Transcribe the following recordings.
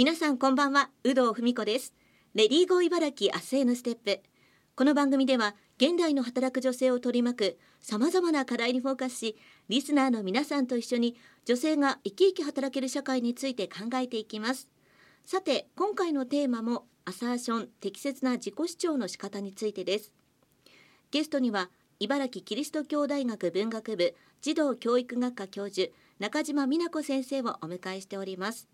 皆さんこんばんは有働文子です。レディーゴー茨城明日へのステップ。この番組では現代の働く女性を取り巻く様々な課題にフォーカスしリスナーの皆さんと一緒に女性が生き生き働ける社会について考えていきます。さて今回のテーマもアサーション適切な自己主張の仕方についてです。ゲストには茨城キリスト教大学文学部児童教育学科教授中島美奈子先生をお迎えしております。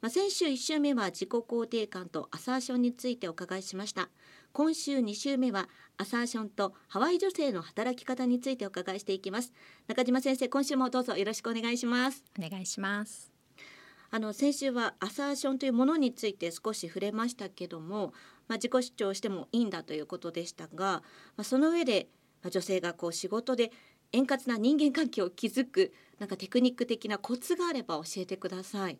まあ、先週1週目は自己肯定感とアサーションについてお伺いしました。今週2週目はアサーションとハワイ女性の働き方についてお伺いしていきます。中島先生今週もどうぞよろしくお願いします。お願いします。あの先週はアサーションというものについて少し触れましたけども、まあ、自己主張してもいいんだということでしたが、まあ、その上で、まあ、女性がこう仕事で円滑な人間関係を築くなんかテクニック的なコツがあれば教えてください。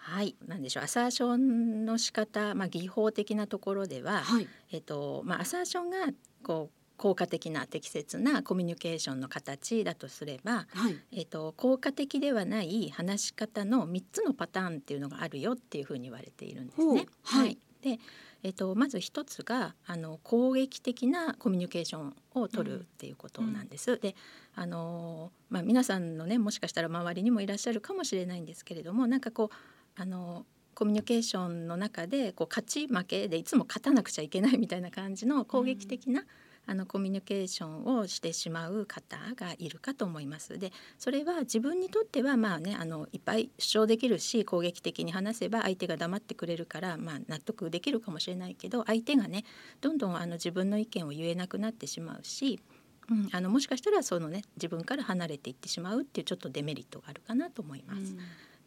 はい、なんでしょう。アサーションの仕方、まあ、技法的なところでは、はい、えっとまあ、アサーションがこう効果的な適切なコミュニケーションの形だとすれば、はい、えっと、効果的ではない話し方の3つのパターンっていうのがあるよっていうふうに言われているんですね。はい、はい、でえっと、まず一つがあの攻撃的なコミュニケーションを取るっていうことなんです。うん、であの、まあ、皆さんのねもしかしたら周りにもいらっしゃるかもしれないんですけれどもなんかこうあのコミュニケーションの中でこう勝ち負けでいつも勝たなくちゃいけないみたいな感じの攻撃的な、うん、あのコミュニケーションをしてしまう方がいるかと思います。でそれは自分にとってはまあねあのいっぱい主張できるし攻撃的に話せば相手が黙ってくれるから、まあ、納得できるかもしれないけど相手がねどんどんあの自分の意見を言えなくなってしまうし。うん、あのもしかしたらそのね自分から離れていってしまうっていうちょっとデメリットがあるかなと思います。うん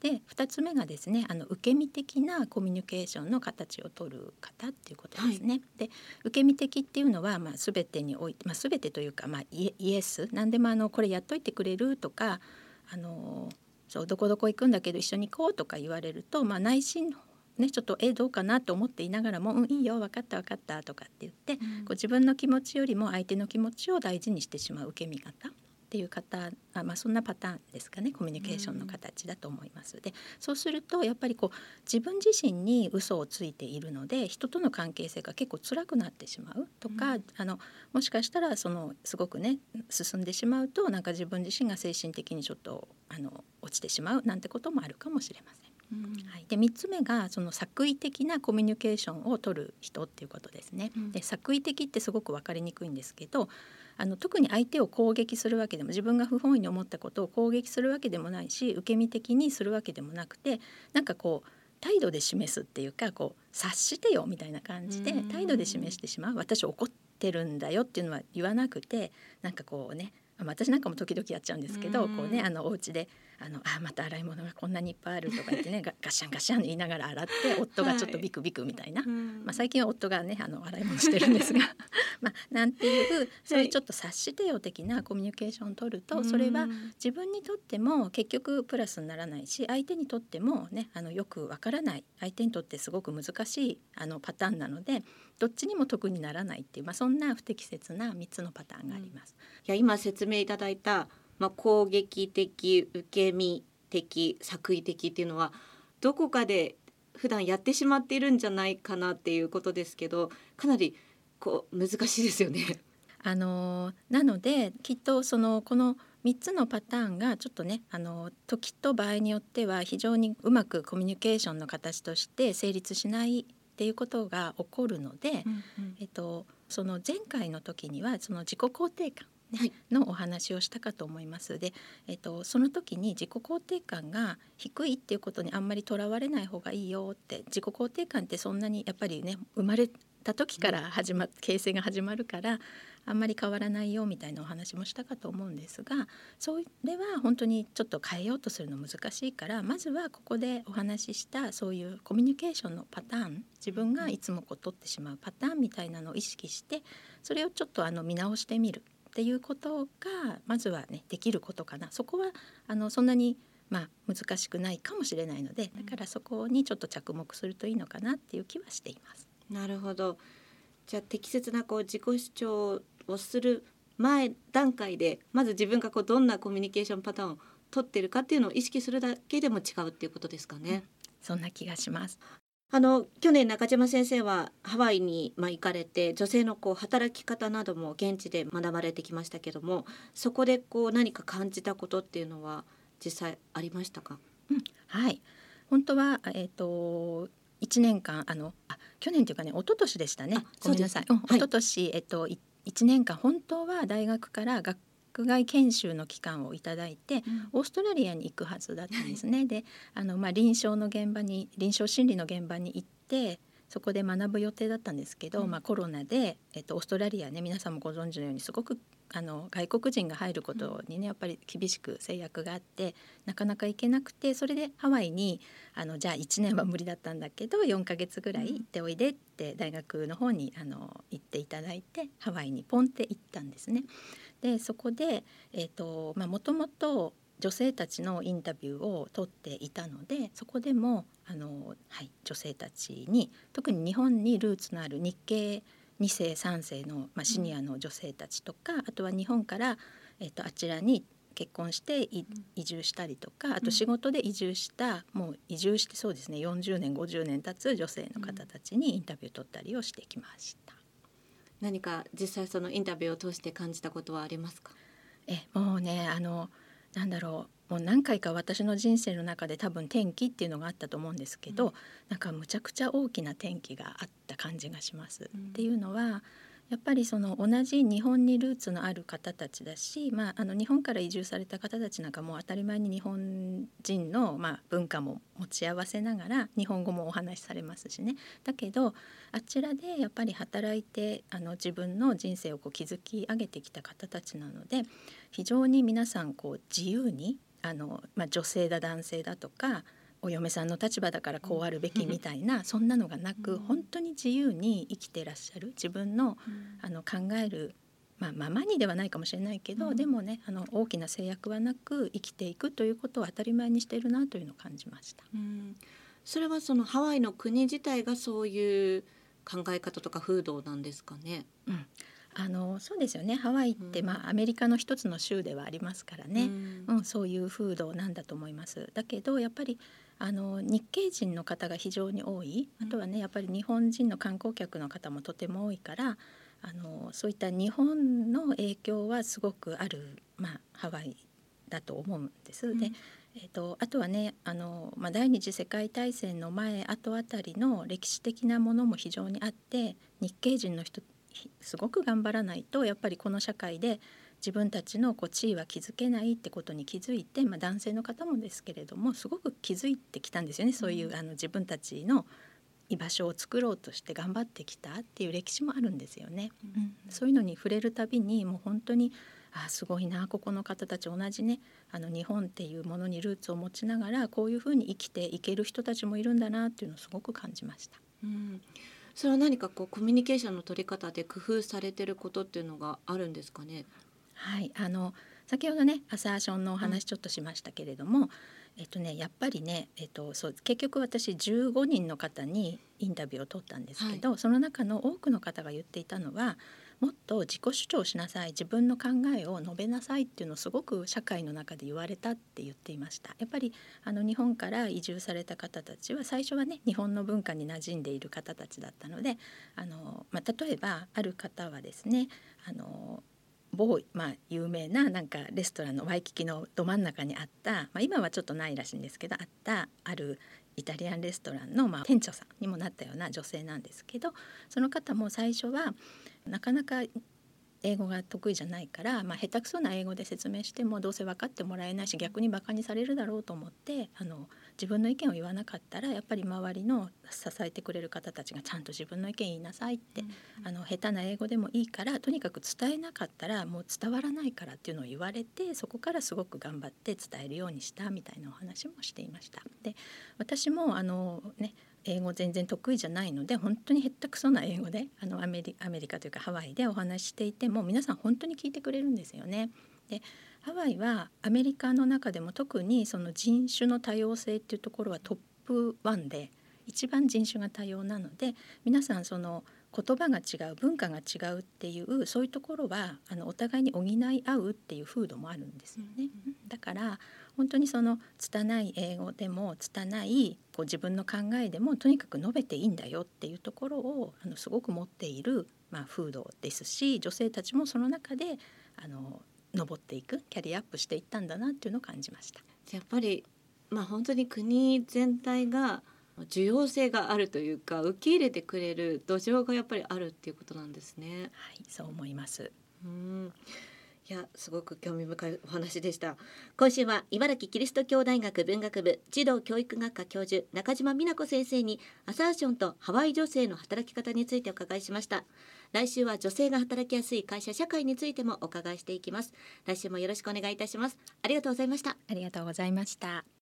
で2つ目がですねあの受け身的なコミュニケーションの形を取る方っていうことですね。はい、で受け身的っていうのは、まあ、全てにおいて、まあ、全てというか、まあ、イエス何でもあのこれやっといてくれるとかあのそうどこどこ行くんだけど一緒に行こうとか言われると、まあ、内心ね、ちょっとえどうかなと思っていながらも「うんいいよ分かった分かった」とかって言って、うん、こう自分の気持ちよりも相手の気持ちを大事にしてしまう受け身型っていう方あ、まあ、そんなパターンですかねコミュニケーションの形だと思います。でそうするとやっぱりこう自分自身に嘘をついているので人との関係性が結構辛くなってしまうとか、うん、あのもしかしたらそのすごくね進んでしまうとなんか自分自身が精神的にちょっとあの落ちてしまうなんてこともあるかもしれません。はい、で3つ目がその作為的なコミュニケーションを取る人っていうことですね。うん、で作為的ってすごく分かりにくいんですけどあの特に相手を攻撃するわけでも自分が不本意に思ったことを攻撃するわけでもないし受け身的にするわけでもなくてなんかこう態度で示すっていうかこう察してよみたいな感じで態度で示してしまう。私怒ってるんだよっていうのは言わなくてなんかこうね私なんかも時々やっちゃうんですけどこうねあのお家であのあまた洗い物がこんなにいっぱいあるとか言ってねガッシャンガッシャン言いながら洗って夫がちょっとビクビクみたいな、はい、まあ、最近は夫がねあの洗い物してるんですが。まあなんていうそういうちょっと察してよ的なコミュニケーションを取ると、それは自分にとっても結局プラスにならないし相手にとってもねあのよくわからない。相手にとってすごく難しいあのパターンなのでどっちにも得にならないっていう、まあ、そんな不適切な3つのパターンがあります。いや今説明いただいたまあ、攻撃的受け身的作為的っていうのはどこかで普段やってしまっているんじゃないかなっていうことですけどかなりこう難しいですよね。あのなのできっとそのこの3つのパターンがちょっとねあの時と場合によっては非常にうまくコミュニケーションの形として成立しないっていうことが起こるので、うんうん、えっと、その前回の時にはその自己肯定感のお話をしたかと思います。で、えっと、その時に自己肯定感が低いっていうことにあんまりとらわれない方がいいよって自己肯定感ってそんなにやっぱりね生まれた時から始ま形成が始まるからあんまり変わらないよみたいなお話もしたかと思うんですがそれは本当にちょっと変えようとするの難しいからまずはここでお話ししたそういうコミュニケーションのパターン自分がいつもこう取ってしまうパターンみたいなのを意識してそれをちょっとあの見直してみるっていうことがまずはねできることかなそこはあのそんなにまあ難しくないかもしれないのでだからそこにちょっと着目するといいのかなっていう気はしています。なるほどじゃあ適切なこう自己主張をする前段階でまず自分がこうどんなコミュニケーションパターンを取ってるかっていうのを意識するだけでも違うっていうことですかね。そんな気がします。あの去年中島先生はハワイにまあ行かれて女性のこう働き方なども現地で学ばれてきましたけどもそこでこう何か感じたことっていうのは実際ありましたか、うん、はい。本当は、えーと、1年間あのあ去年というかね一昨年でしたね。ごめんなさい、うん、一昨年、えっと1年間本当は大学から学外研修の期間をいただいて、うん、オーストラリアに行くはずだったんですね。はい、であの、まあ、臨床の現場に臨床心理の現場に行ってそこで学ぶ予定だったんですけど、うん、まあ、コロナで、えっと、オーストラリアね皆さんもご存知のようにすごくあの外国人が入ることにねやっぱり厳しく制約があってなかなか行けなくてそれでハワイにあのじゃあ1年は無理だったんだけど4ヶ月ぐらい行っておいでって大学の方にあの行っていただいてハワイにポンって行ったんですね。でそこで、えーとまあ、もともと女性たちのインタビューを取っていたのでそこでもあの、はい、女性たちに特に日本にルーツのある日系2世3世の、まあ、シニアの女性たちとか、うん、あとは日本から、えーと、あちらに結婚して移住したりとかあと仕事で移住した、うん、もう移住してそうですね40年50年経つ女性の方たちにインタビュー取ったりをしてきました。何か実際そのインタビューを通して感じたことはありますか？えもうねあのなんだろうもう何回か私の人生の中で多分転機っていうのがあったと思うんですけど、うん、なんかむちゃくちゃ大きな転機があった感じがします。うん、っていうのはやっぱりその同じ日本にルーツのある方たちだし、まあ、あの日本から移住された方たちなんかも当たり前に日本人の、まあ、文化も持ち合わせながら日本語もお話しされますしね。だけどあちらでやっぱり働いてあの自分の人生をこう築き上げてきた方たちなので非常に皆さんこう自由にあの、まあ、女性だ男性だとかお嫁さんの立場だからこうあるべきみたいなそんなのがなく本当に自由に生きてらっしゃる自分のあの考えるまあ、ままにではないかもしれないけど、うん、でもねあの大きな制約はなく生きていくということを当たり前にしているなというのを感じました。うん、それはそのハワイの国自体がそういう考え方とか風土なんですかね？うんあのそうですよね。ハワイって、うん、まあ、アメリカの一つの州ではありますからね、うん、うん、そういう風土なんだと思います。だけどやっぱりあの日系人の方が非常に多い。あとはねやっぱり日本人の観光客の方もとても多いからあのそういった日本の影響はすごくある、まあ、ハワイだと思うんです。うん、でえーと、あとはねあの、まあ、第二次世界大戦の前後あたりの歴史的なものも非常にあって日系人の人すごく頑張らないとやっぱりこの社会で自分たちのこう地位は築けないってことに気づいて、まあ、男性の方もですけれどもすごく気づいてきたんですよねそういうあの自分たちの居場所を作ろうとして頑張ってきたっていう歴史もあるんですよね。うん、そういうのに触れるたびにもう本当にあすごいなここの方たち同じねあの日本っていうものにルーツを持ちながらこういうふうに生きていける人たちもいるんだなっていうのをすごく感じました。うんそれは何かこうコミュニケーションの取り方で工夫されてることっていうのがあるんですかね？はいあの先ほどねアサーションのお話ちょっとしましたけれども、うん、えっとねやっぱりね、えっと、そう結局私15人の方にインタビューを取ったんですけど、はい、その中の多くの方が言っていたのはもっと自己主張しなさい自分の考えを述べなさいっていうのをすごく社会の中で言われたって言っていました。やっぱりあの日本から移住された方たちは最初はね日本の文化に馴染んでいる方たちだったのであの、まあ、例えばある方はですねあの某、まあ、有名ななんかレストランのワイキキのど真ん中にあった、まあ、今はちょっとないらしいんですけどあったあるイタリアンレストランの、まあ、店長さんにもなったような女性なんですけどその方も最初はなかなか英語が得意じゃないから、まあ、下手くそな英語で説明してもどうせ分かってもらえないし逆にバカにされるだろうと思ってあの自分の意見を言わなかったらやっぱり周りの支えてくれる方たちがちゃんと自分の意見言いなさいって、うん、あの下手な英語でもいいからとにかく伝えなかったらもう伝わらないからっていうのを言われてそこからすごく頑張って伝えるようにしたみたいなお話もしていました。で私もあのね英語全然得意じゃないので本当にへったくそな英語であのアメリアメリカというかハワイでお話ししていても皆さん本当に聞いてくれるんですよね。でハワイはアメリカの中でも特にその人種の多様性っていうところはトップ1で一番人種が多様なので皆さんその言葉が違う文化が違うっていうそういうところはあのお互いに補い合うっていう風土もあるんですよね。だから本当にその拙い英語でも拙いこう自分の考えでもとにかく述べていいんだよっていうところをあのすごく持っている、まあ、風土ですし女性たちもその中であの上っていくキャリアアップしていったんだなっていうのを感じました。やっぱりまあ本当に国全体が需要性があるというか受け入れてくれる土壌がやっぱりあるっていうことなんですね。はい、そう思います。うんいやすごく興味深いお話でした。今週は茨城キリスト教大学文学部児童教育学科教授中島美奈子先生にアサーションとハワイ女性の働き方についてお伺いしました。来週は女性が働きやすい会社社会についてもお伺いしていきます。来週もよろしくお願いいたします。ありがとうございました。ありがとうございました。